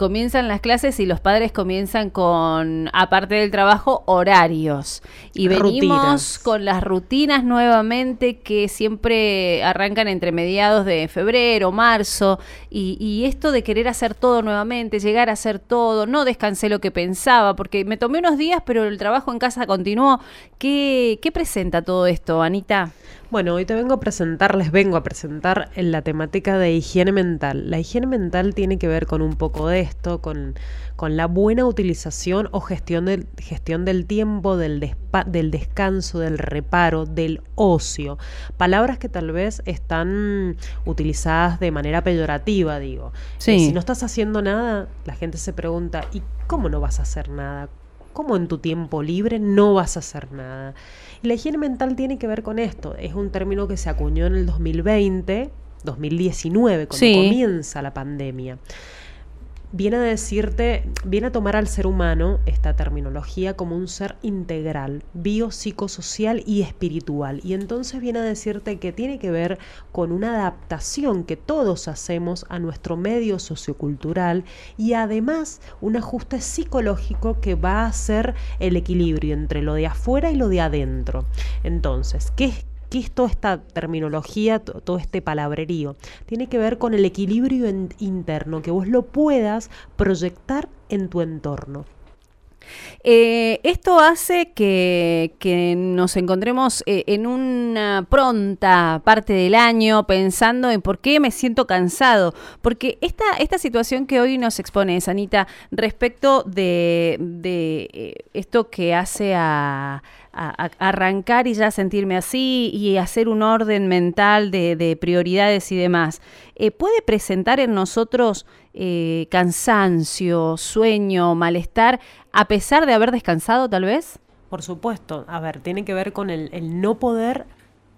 Comienzan las clases y los padres comienzan con, aparte del trabajo, horarios. Y venimos con las rutinas nuevamente que siempre arrancan entre mediados de febrero, marzo. Y, esto de querer hacer todo nuevamente, llegar a hacer todo, no descansé lo que pensaba, porque me tomé unos días, pero el trabajo en casa continuó. ¿Qué, qué presenta todo esto, Anita? Bueno, hoy te vengo a presentar, les vengo a presentar en la temática de higiene mental. La higiene mental tiene que ver con un poco de esto, con, con la buena utilización o gestión del, gestión del tiempo, del, del descanso, del reparo, del ocio. Palabras que tal vez están utilizadas de manera peyorativa, digo. Sí. si no estás haciendo nada, la gente se pregunta, ¿y cómo no vas a hacer nada? ¿Cómo en tu tiempo libre no vas a hacer nada? Y la higiene mental tiene que ver con esto. Es un término que se acuñó en el 2020, 2019, cuando comienza la pandemia viene a decirte, viene a tomar al ser humano esta terminología como un ser integral, biopsicosocial y espiritual. Y entonces viene a decirte que tiene que ver con una adaptación que todos hacemos a nuestro medio sociocultural y además un ajuste psicológico que va a ser el equilibrio entre lo de afuera y lo de adentro. Entonces, ¿qué es ¿Qué es toda esta terminología, todo este palabrerío? Tiene que ver con el equilibrio interno, que vos lo puedas proyectar en tu entorno. Eh, esto hace que, nos encontremos eh, en una pronta parte del año pensando en por qué me siento cansado. Porque esta, esta situación que hoy nos expone, Sanita, respecto de, eh, esto que hace a, arrancar y ya sentirme así y hacer un orden mental de, prioridades y demás, puede presentar en nosotros cansancio, sueño, malestar, a pesar de haber descansado tal vez? Por supuesto, a ver, tiene que ver con el, no poder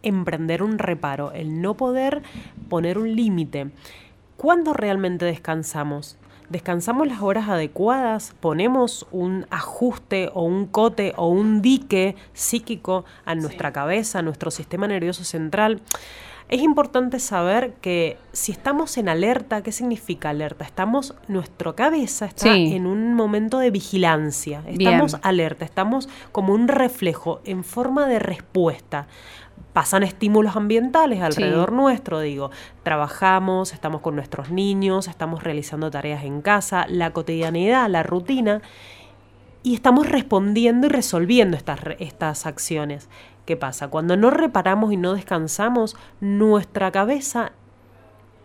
emprender un reparo, el no poder poner un límite. ¿Cuándo realmente descansamos? ¿Descansamos las horas adecuadas? ¿Ponemos un ajuste o un cote o un dique psíquico a nuestra cabeza, a nuestro sistema nervioso central? Es importante saber que si estamos en alerta, ¿qué significa alerta? Estamos, nuestra cabeza está en un momento de vigilancia, estamos alerta, estamos como un reflejo en forma de respuesta. Pasan estímulos ambientales alrededor nuestro, digo, trabajamos, estamos con nuestros niños, estamos realizando tareas en casa, la cotidianidad, la rutina, y estamos respondiendo y resolviendo estas, estas acciones. ¿Qué pasa? Cuando no reparamos y no descansamos, nuestra cabeza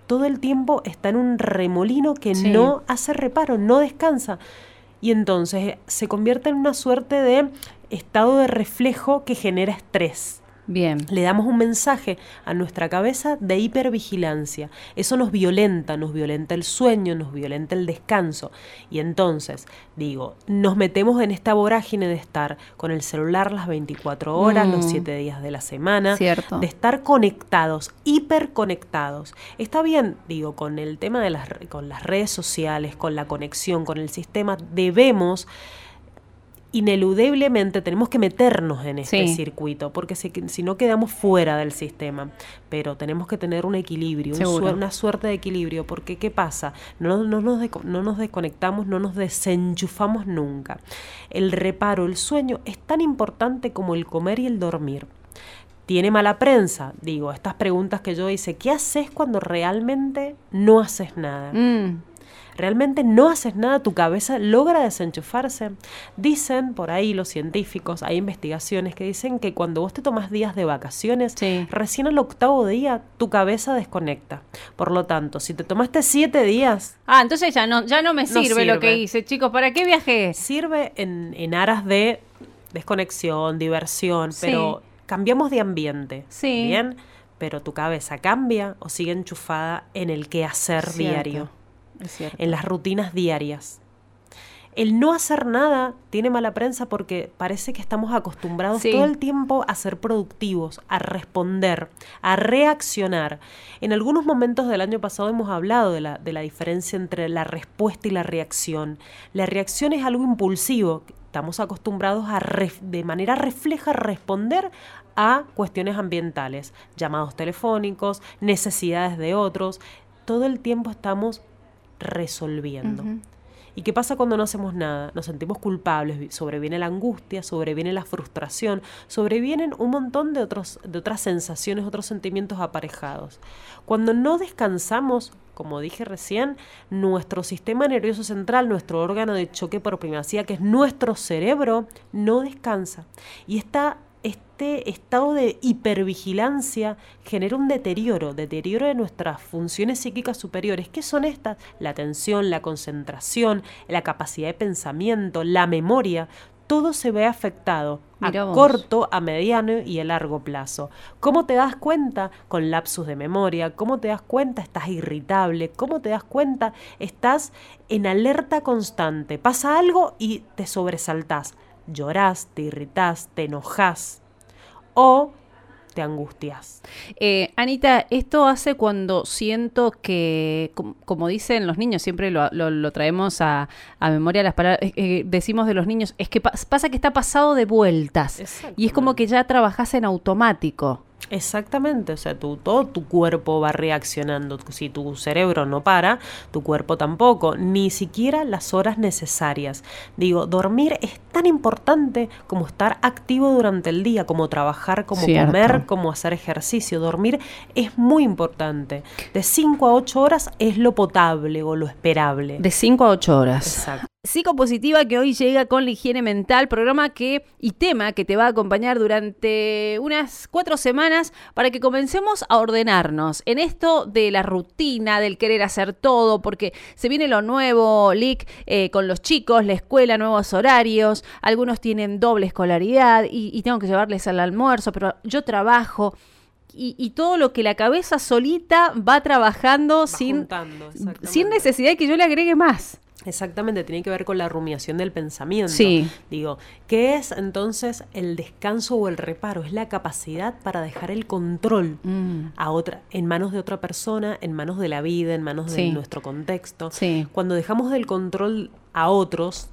todo el tiempo está en un remolino que no hace reparo, no descansa. Y entonces se convierte en una suerte de estado de reflejo que genera estrés. Bien. Le damos un mensaje a nuestra cabeza de hipervigilancia. Eso nos violenta, nos violenta el sueño, nos violenta el descanso. Y entonces, digo, nos metemos en esta vorágine de estar con el celular las 24 horas, los 7 mm. días de la semana, Cierto. de estar conectados, hiperconectados. Está bien, digo, con el tema de las, con las redes sociales, con la conexión, con el sistema, debemos ineludiblemente tenemos que meternos en este circuito, porque si, si, no quedamos fuera del sistema. Pero tenemos que tener un equilibrio, una suerte de equilibrio, porque ¿qué pasa? No, no, nos no nos desconectamos, no nos desenchufamos nunca. El reparo, el sueño es tan importante como el comer y el dormir. ¿Tiene mala prensa? Digo, estas preguntas que yo hice, ¿qué haces cuando realmente no haces nada? Mm realmente no haces nada, tu cabeza logra desenchufarse. Dicen por ahí los científicos, hay investigaciones que dicen que cuando vos te tomas días de vacaciones, recién al octavo día tu cabeza desconecta. Por lo tanto, si te tomaste siete días... Ah, entonces ya no, ya no me sirve, lo que hice, chicos. ¿Para qué viajé? Sirve en, en aras de desconexión, diversión, pero cambiamos de ambiente. Sí. Bien, pero tu cabeza cambia o sigue enchufada en el quehacer diario en las rutinas diarias. El no hacer nada tiene mala prensa porque parece que estamos acostumbrados todo el tiempo a ser productivos, a responder, a reaccionar. En algunos momentos del año pasado hemos hablado de la, de la diferencia entre la respuesta y la reacción. La reacción es algo impulsivo. Estamos acostumbrados a de manera refleja responder a cuestiones ambientales, llamados telefónicos, necesidades de otros. Todo el tiempo estamos resolviendo. ¿Y qué pasa cuando no hacemos nada? Nos sentimos culpables, sobreviene la angustia, sobreviene la frustración, sobrevienen un montón de, otros, de otras sensaciones, otros sentimientos aparejados. Cuando no descansamos, como dije recién, nuestro sistema nervioso central, nuestro órgano de choque por primacía, que es nuestro cerebro, no descansa. Y está este estado de hipervigilancia genera un deterioro, deterioro de nuestras funciones psíquicas superiores. ¿Qué son estas? La atención, la concentración, la capacidad de pensamiento, la memoria. Todo se ve afectado a corto, a mediano y a largo plazo. ¿Cómo te das cuenta? Con lapsus de memoria. ¿Cómo te das cuenta? Estás irritable. ¿Cómo te das cuenta? Estás en alerta constante. Pasa algo y te sobresaltás llorás, te irritás, te enojás o te angustias. Eh, Anita, esto hace cuando siento que, como, dicen los niños, siempre lo, traemos a, memoria las palabras, eh, eh, decimos de los niños, es que pasa que está pasado de vueltas y es como que ya trabajas en automático. Exactamente, o sea, tu, todo tu cuerpo va reaccionando. Si tu cerebro no para, tu cuerpo tampoco, ni siquiera las horas necesarias. Digo, dormir es tan importante como estar activo durante el día, como trabajar, como comer, como hacer ejercicio. Dormir es muy importante. De 5 a 8 horas es lo potable o lo esperable. De 5 a 8 horas. Exacto. Psicopositiva que hoy llega con la higiene mental, programa que y tema que te va a acompañar durante unas cuatro semanas para que comencemos a ordenarnos en esto de la rutina, del querer hacer todo, porque se viene lo nuevo, LIC, eh, con los chicos, la escuela, nuevos horarios, algunos tienen doble escolaridad y, tengo que llevarles al almuerzo, pero yo trabajo. Y, todo lo que la cabeza solita va trabajando sin, sin necesidad de que yo le agregue más. Exactamente, tiene que ver con la rumiación del pensamiento. Sí. Digo, ¿qué es entonces el descanso o el reparo? Es la capacidad para dejar el control mm. a otra, en manos de otra persona, en manos de la vida, en manos de nuestro contexto. Sí. Cuando dejamos del control a otros,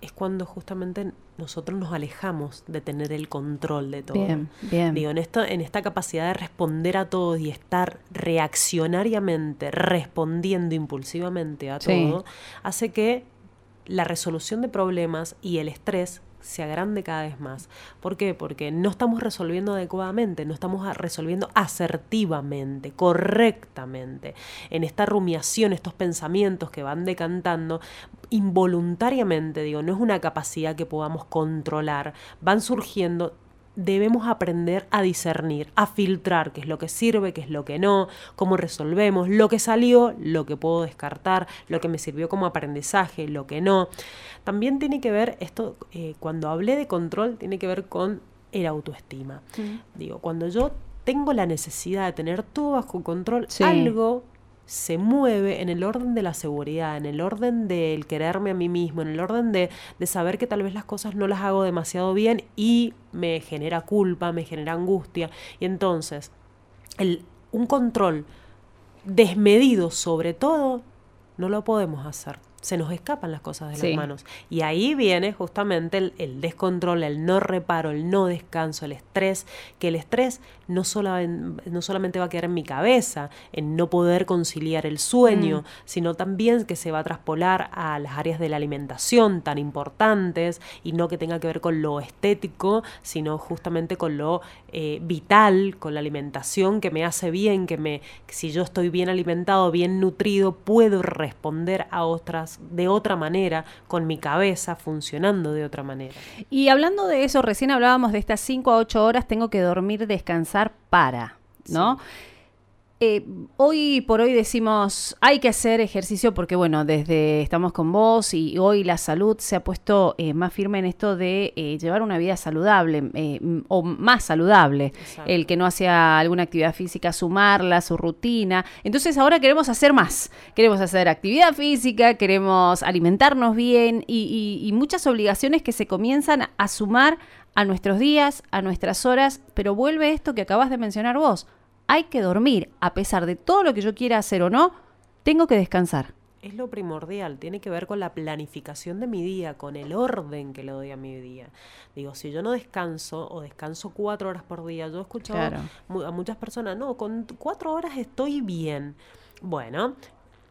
es cuando justamente nosotros nos alejamos de tener el control de todo. Bien, bien. Digo, en, esto, en esta capacidad de responder a todo y estar reaccionariamente, respondiendo impulsivamente a todo, hace que la resolución de problemas y el estrés se agrande cada vez más. ¿Por qué? Porque no estamos resolviendo adecuadamente, no estamos resolviendo asertivamente, correctamente. En esta rumiación, estos pensamientos que van decantando, involuntariamente, digo, no es una capacidad que podamos controlar, van surgiendo debemos aprender a discernir, a filtrar qué es lo que sirve, qué es lo que no, cómo resolvemos, lo que salió, lo que puedo descartar, lo que me sirvió como aprendizaje, lo que no. También tiene que ver, esto, eh, cuando hablé de control, tiene que ver con el autoestima. Digo, cuando yo tengo la necesidad de tener todo bajo control, algo se mueve en el orden de la seguridad, en el orden del quererme a mí mismo, en el orden de, de, saber que tal vez las cosas no las hago demasiado bien y me genera culpa, me genera angustia. Y entonces, el, un control desmedido sobre todo, no lo podemos hacer se nos escapan las cosas de las manos. Y ahí viene justamente el, el, descontrol, el no reparo, el no descanso, el estrés, que el estrés no, no solamente va a quedar en mi cabeza, en no poder conciliar el sueño, mm. sino también que se va a traspolar a las áreas de la alimentación tan importantes y no que tenga que ver con lo estético, sino justamente con lo eh, vital, con la alimentación que me hace bien, que me, si yo estoy bien alimentado, bien nutrido, puedo responder a otras de otra manera, con mi cabeza funcionando de otra manera. Y hablando de eso, recién hablábamos de estas 5 a 8 horas, tengo que dormir, descansar para, ¿no? Eh, hoy por hoy decimos hay que hacer ejercicio porque bueno, desde estamos con vos y hoy la salud se ha puesto eh, más firme en esto de eh, llevar una vida saludable o más saludable. El que no hacía alguna actividad física, sumarla, su rutina. Entonces ahora queremos hacer más. Queremos hacer actividad física, queremos alimentarnos bien y, y muchas obligaciones que se comienzan a sumar a nuestros días, a nuestras horas, pero vuelve esto que acabas de mencionar vos hay que dormir. A pesar de todo lo que yo quiera hacer o no, tengo que descansar. Es lo primordial, tiene que ver con la planificación de mi día, con el orden que le doy a mi día. Digo, si yo no descanso o descanso cuatro horas por día, yo he escuchado a muchas personas, no, con cuatro horas estoy bien. Bueno,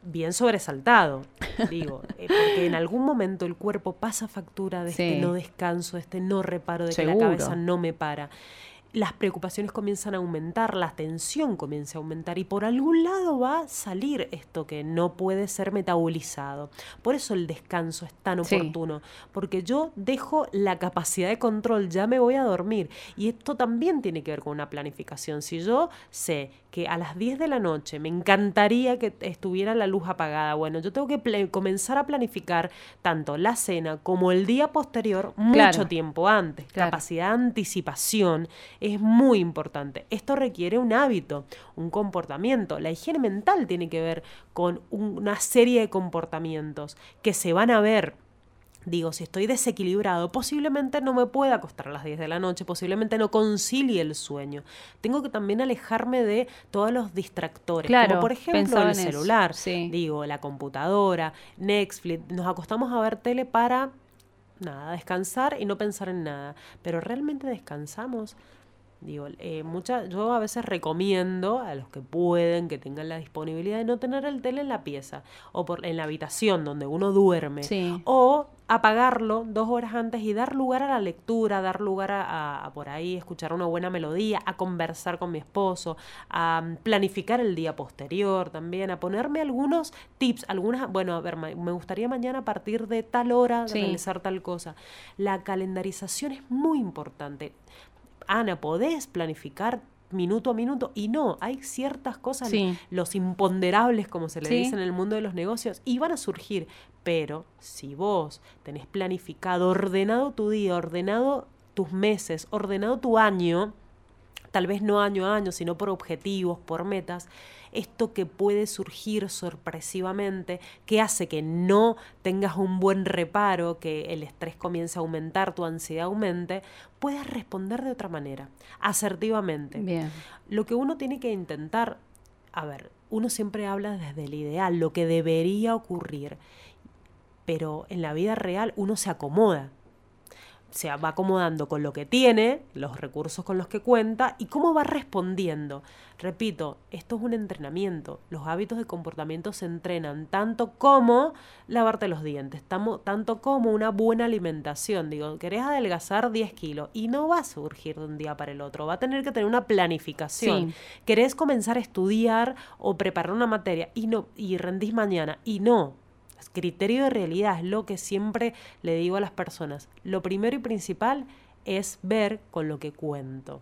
bien sobresaltado, digo, eh, porque en algún momento el cuerpo pasa factura de este no descanso, de este no reparo, de que la cabeza no me para. Las preocupaciones comienzan a aumentar, la tensión comienza a aumentar y por algún lado va a salir esto que no puede ser metabolizado. Por eso el descanso es tan Sí. oportuno, porque yo dejo la capacidad de control, ya me voy a dormir. Y esto también tiene que ver con una planificación. Si yo sé que a las 10 de la noche me encantaría que estuviera la luz apagada, bueno, yo tengo que comenzar a planificar tanto la cena como el día posterior mucho Claro. tiempo antes. Claro. Capacidad de anticipación es muy importante. Esto requiere un hábito, un comportamiento. La higiene mental tiene que ver con un- una serie de comportamientos que se van a ver Digo, si estoy desequilibrado, posiblemente no me pueda acostar a las 10 de la noche, posiblemente no concilie el sueño. Tengo que también alejarme de todos los distractores, Claro, como por ejemplo el celular, sí. digo, la computadora, Netflix. Nos acostamos a ver tele para nada, descansar y no pensar en nada. Pero realmente descansamos. Digo, eh, mucha, yo a veces recomiendo a los que pueden, que tengan la disponibilidad de no tener el tele en la pieza o por, en la habitación donde uno duerme. Sí. O apagarlo dos horas antes y dar lugar a la lectura, dar lugar a, a- a por ahí escuchar una buena melodía, a conversar con mi esposo, a mm, planificar el día posterior también, a ponerme algunos tips, algunas, bueno, a ver, me gustaría mañana a partir de tal hora Sí. realizar tal cosa. La calendarización es muy importante. Ana, podés planificar minuto a minuto y no, hay ciertas cosas, Sí. los imponderables como se le Sí. dice en el mundo de los negocios, y van a surgir, pero si vos tenés planificado, ordenado tu día, ordenado tus meses, ordenado tu año, tal vez no año a año, sino por objetivos, por metas, esto que puede surgir sorpresivamente, que hace que no tengas un buen reparo, que el estrés comience a aumentar, tu ansiedad aumente, puedes responder de otra manera, asertivamente. Bien. Lo que uno tiene que intentar, a ver, uno siempre habla desde el ideal, lo que debería ocurrir, pero en la vida real uno se acomoda. Se va acomodando con lo que tiene, los recursos con los que cuenta y cómo va respondiendo. Repito, esto es un entrenamiento. Los hábitos de comportamiento se entrenan tanto como lavarte los dientes, tamo- tanto como una buena alimentación. Digo, querés adelgazar 10 kilos y no va a surgir de un día para el otro. Va a tener que tener una planificación. Sí. Querés comenzar a estudiar o preparar una materia y no y rendís mañana y no. Criterio de realidad es lo que siempre le digo a las personas. Lo primero y principal es ver con lo que cuento.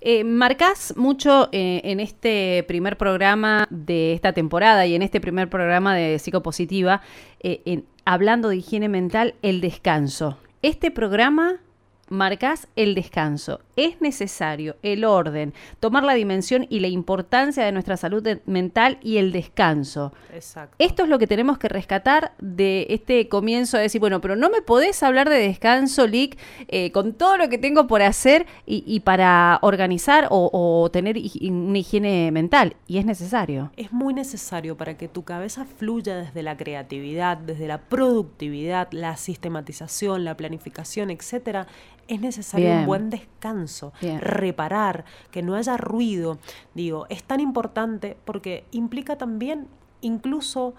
Eh, marcás mucho eh, en este primer programa de esta temporada y en este primer programa de Psicopositiva, eh, en- hablando de higiene mental, el descanso. Este programa marcás el descanso. Es necesario el orden, tomar la dimensión y la importancia de nuestra salud mental y el descanso. Exacto. Esto es lo que tenemos que rescatar de este comienzo de decir, bueno, pero no me podés hablar de descanso, Lick, eh, con todo lo que tengo por hacer y, y para organizar o, o tener hi- una higiene mental. Y es necesario. Es muy necesario para que tu cabeza fluya desde la creatividad, desde la productividad, la sistematización, la planificación, etcétera. Es necesario Bien. un buen descanso, Bien. reparar, que no haya ruido. Digo, es tan importante porque implica también incluso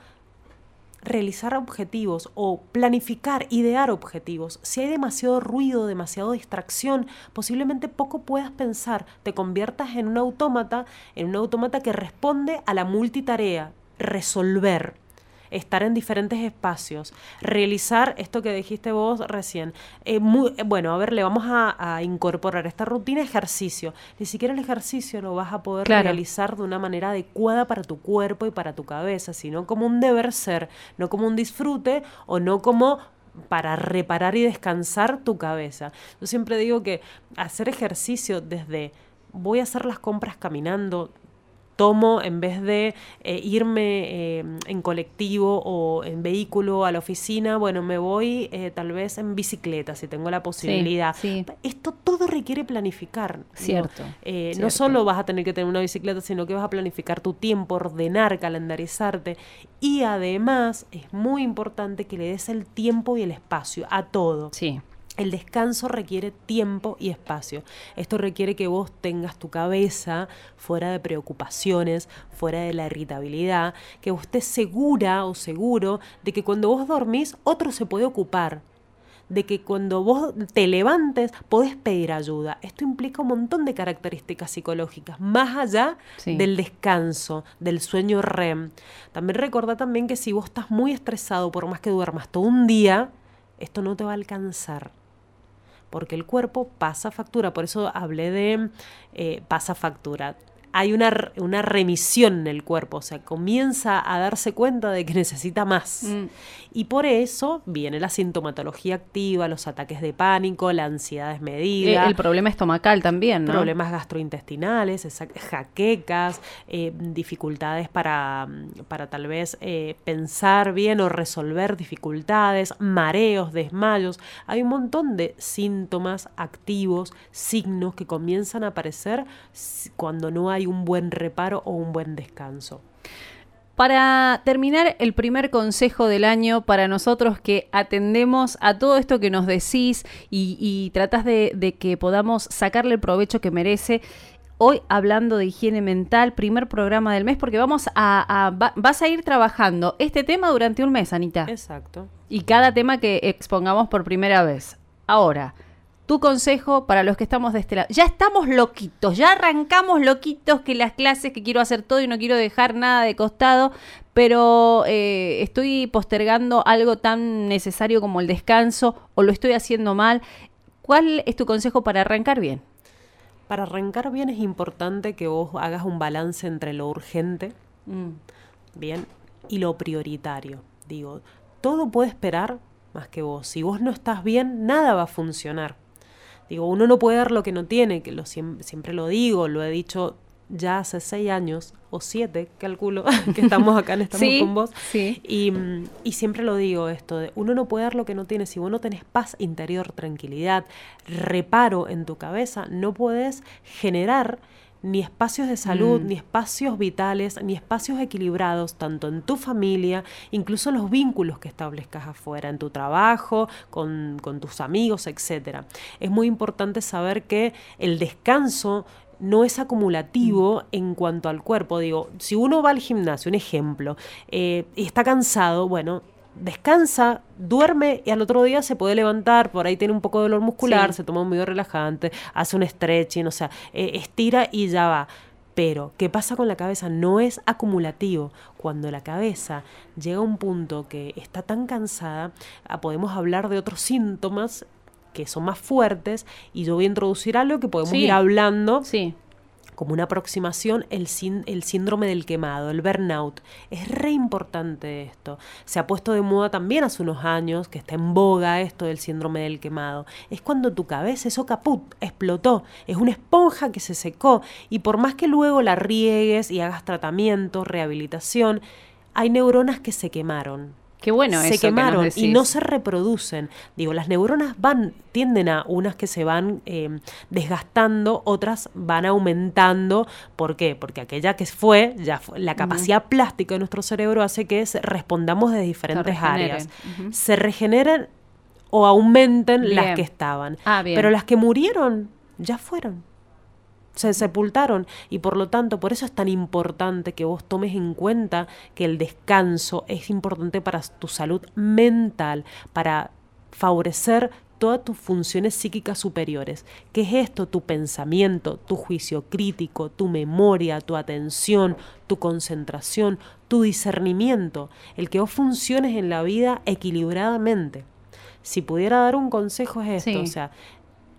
realizar objetivos o planificar, idear objetivos. Si hay demasiado ruido, demasiado distracción, posiblemente poco puedas pensar, te conviertas en un autómata, en un autómata que responde a la multitarea, resolver estar en diferentes espacios, realizar esto que dijiste vos recién. Eh, muy- eh, bueno, a ver, le vamos a, a incorporar esta rutina ejercicio. Ni siquiera el ejercicio lo vas a poder Claro. realizar de una manera adecuada para tu cuerpo y para tu cabeza, sino como un deber ser, no como un disfrute o no como para reparar y descansar tu cabeza. Yo siempre digo que hacer ejercicio desde voy a hacer las compras caminando, tomo en vez de eh, irme eh, en colectivo o en vehículo a la oficina, bueno, me voy eh, tal vez en bicicleta si tengo la posibilidad. sí. Esto todo requiere planificar. ¿no? Cierto, Eh, cierto. No solo vas a tener que tener una bicicleta, sino que vas a planificar tu tiempo, ordenar, calendarizarte. Y además es muy importante que le des el tiempo y el espacio a todo. Sí. El descanso requiere tiempo y espacio. Esto requiere que vos tengas tu cabeza fuera de preocupaciones, fuera de la irritabilidad, que vos estés segura o seguro de que cuando vos dormís otro se puede ocupar, de que cuando vos te levantes podés pedir ayuda. Esto implica un montón de características psicológicas, más allá del descanso, del sueño REM. También recordá también que si vos estás muy estresado, por más que duermas todo un día, esto no te va a alcanzar porque el cuerpo pasa factura, por eso hablé de eh, pasa factura hay una, una, remisión en el cuerpo, o sea, comienza a darse cuenta de que necesita más. Mm. Y por eso viene la sintomatología activa, los ataques de pánico, la ansiedad desmedida. El, problema estomacal también, ¿no? Problemas gastrointestinales, jaquecas, eh, dificultades para, para tal vez eh, pensar bien o resolver dificultades, mareos, desmayos. Hay un montón de síntomas activos, signos que comienzan a aparecer cuando no hay un buen reparo o un buen descanso. Para terminar, el primer consejo del año para nosotros que atendemos a todo esto que nos decís y, tratás de, que podamos sacarle el provecho que merece. Hoy hablando de higiene mental, primer programa del mes, porque vamos a, vas a ir trabajando este tema durante un mes, Anita. Exacto. Y cada tema que expongamos por primera vez. Ahora, tu consejo para los que estamos de este lado. Ya estamos loquitos, ya arrancamos loquitos que las clases, que quiero hacer todo y no quiero dejar nada de costado, pero eh, estoy postergando algo tan necesario como el descanso o lo estoy haciendo mal. ¿Cuál es tu consejo para arrancar bien? Para arrancar bien es importante que vos hagas un balance entre lo urgente, mm. bien, y lo prioritario. Digo, todo puede esperar más que vos. Si vos no estás bien, nada va a funcionar. Digo, uno no puede dar lo que no tiene, que lo, siempre lo digo, lo he dicho ya hace seis años o siete, calculo, que estamos acá en Estamos con vos. Y, y, siempre lo digo esto, de uno no puede dar lo que no tiene. Si vos no tenés paz interior, tranquilidad, reparo en tu cabeza, no puedes generar ni espacios de salud, mm. ni espacios vitales, ni espacios equilibrados, tanto en tu familia, incluso los vínculos que establezcas afuera, en tu trabajo, con, con tus amigos, etc. Es muy importante saber que el descanso no es acumulativo mm. en cuanto al cuerpo. Digo, si uno va al gimnasio, un ejemplo, eh, y está cansado, bueno, descansa, duerme y al otro día se puede levantar, por ahí tiene un poco de dolor muscular, se toma un medio relajante, hace un stretching, o sea, eh, estira y ya va. Pero, ¿qué pasa con la cabeza? No es acumulativo. Cuando la cabeza llega a un punto que está tan cansada, ah, podemos hablar de otros síntomas que son más fuertes y yo voy a introducir algo que podemos ir hablando sí como una aproximación el, síndrome del quemado, el burnout. Es re importante esto. Se ha puesto de moda también hace unos años, que está en boga esto del síndrome del quemado. Es cuando tu cabeza, eso caput, explotó. Es una esponja que se secó y por más que luego la riegues y hagas tratamiento, rehabilitación, hay neuronas que se quemaron Qué bueno se quemaron y no se reproducen. Digo, las neuronas van, tienden a unas que se van eh, desgastando, otras van aumentando. ¿Por qué? Porque aquella que fue, ya la capacidad plástica de nuestro cerebro hace que respondamos de diferentes áreas. Se regeneren o aumenten las que estaban. Ah, Pero las que murieron ya fueron se sepultaron y por lo tanto por eso es tan importante que vos tomes en cuenta que el descanso es importante para tu salud mental, para favorecer todas tus funciones psíquicas superiores. ¿Qué es esto? Tu pensamiento, tu juicio crítico, tu memoria, tu atención, tu concentración, tu discernimiento, el que vos funciones en la vida equilibradamente. Si pudiera dar un consejo es esto, o sea,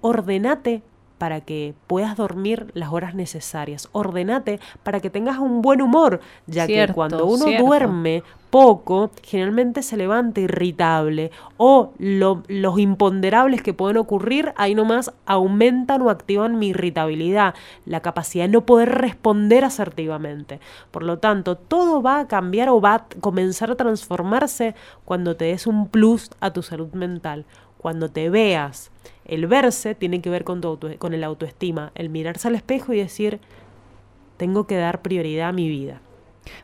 ordenate para que puedas dormir las horas necesarias. Ordenate para que tengas un buen humor, ya que cuando uno duerme poco, generalmente se levanta irritable o los imponderables que pueden ocurrir, ahí nomás aumentan o activan mi irritabilidad, la capacidad de no poder responder asertivamente. Por lo tanto, todo va a cambiar o va a comenzar a transformarse cuando te des un plus a tu salud mental, cuando te veas el verse tiene que ver con, con el autoestima, el mirarse al espejo y decir, tengo que dar prioridad a mi vida.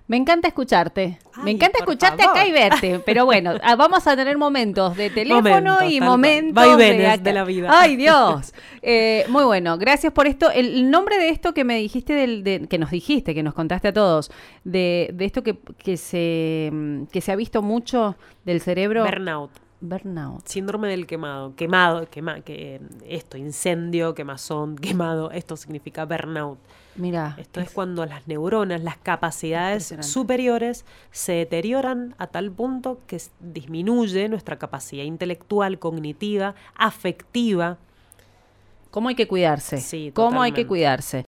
Me encanta escucharte. me encanta escucharte favor. acá y verte. Pero bueno, ah, vamos a tener momentos de teléfono Momentos, y momentos de la vida. Ay, Dios. Eh, muy bueno. Gracias por esto. El, nombre de esto que me dijiste, del, de- que nos dijiste, que nos contaste a todos, de, de esto que, que, se, que se ha visto mucho del cerebro. Burnout. Burnout. Síndrome del quemado. Quemado, quema, que, esto, incendio, quemazón, quemado. Esto significa burnout. Mira. Esto es cuando las neuronas, las capacidades superiores se deterioran a tal punto que disminuye nuestra capacidad intelectual, cognitiva, afectiva. ¿Cómo hay que cuidarse? Sí, ¿Cómo hay que cuidarse?